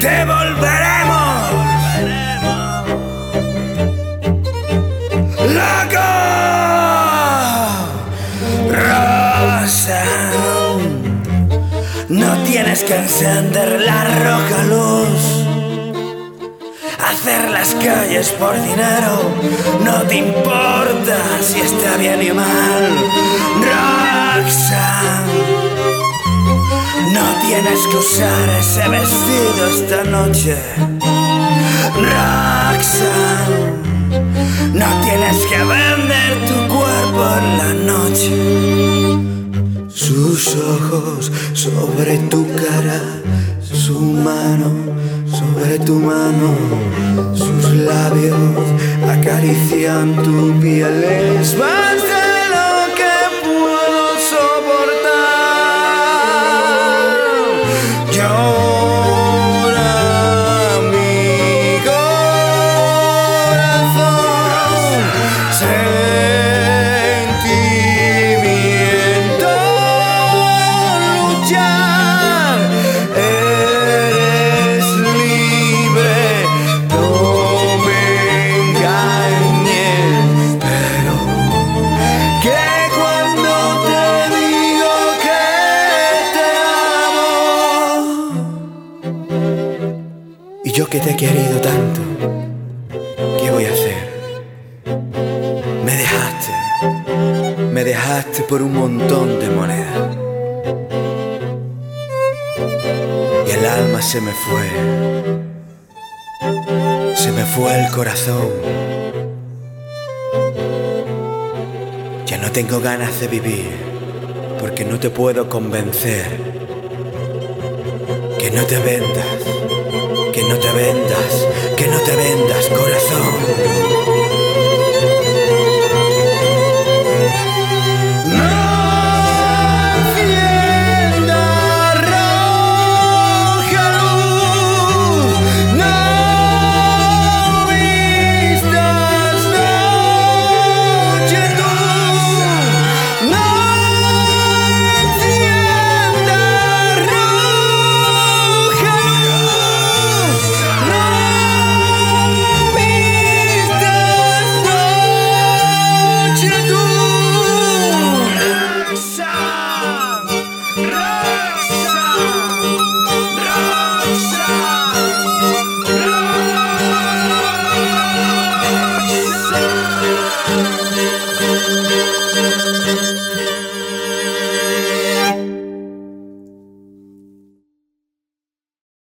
te volveremos loco. Rosa, no tienes que encender la roja luz. Hacer las calles por dinero no te importa si está bien y mal. Roxanne no tienes que usar ese vestido esta noche. Roxanne, no tienes que vender tu cuerpo en la noche. Sus ojos sobre tu cara, su mano sobre tu mano, sus labios acarician tu piel. Es yo que te he querido tanto, ¿qué voy a hacer? Me dejaste, me dejaste por un montón de monedas. Y el alma se me fue, se me fue el corazón. Ya no tengo ganas de vivir, porque no te puedo convencer. Que no te vendas, no te vendas, que no te vendas, corazón.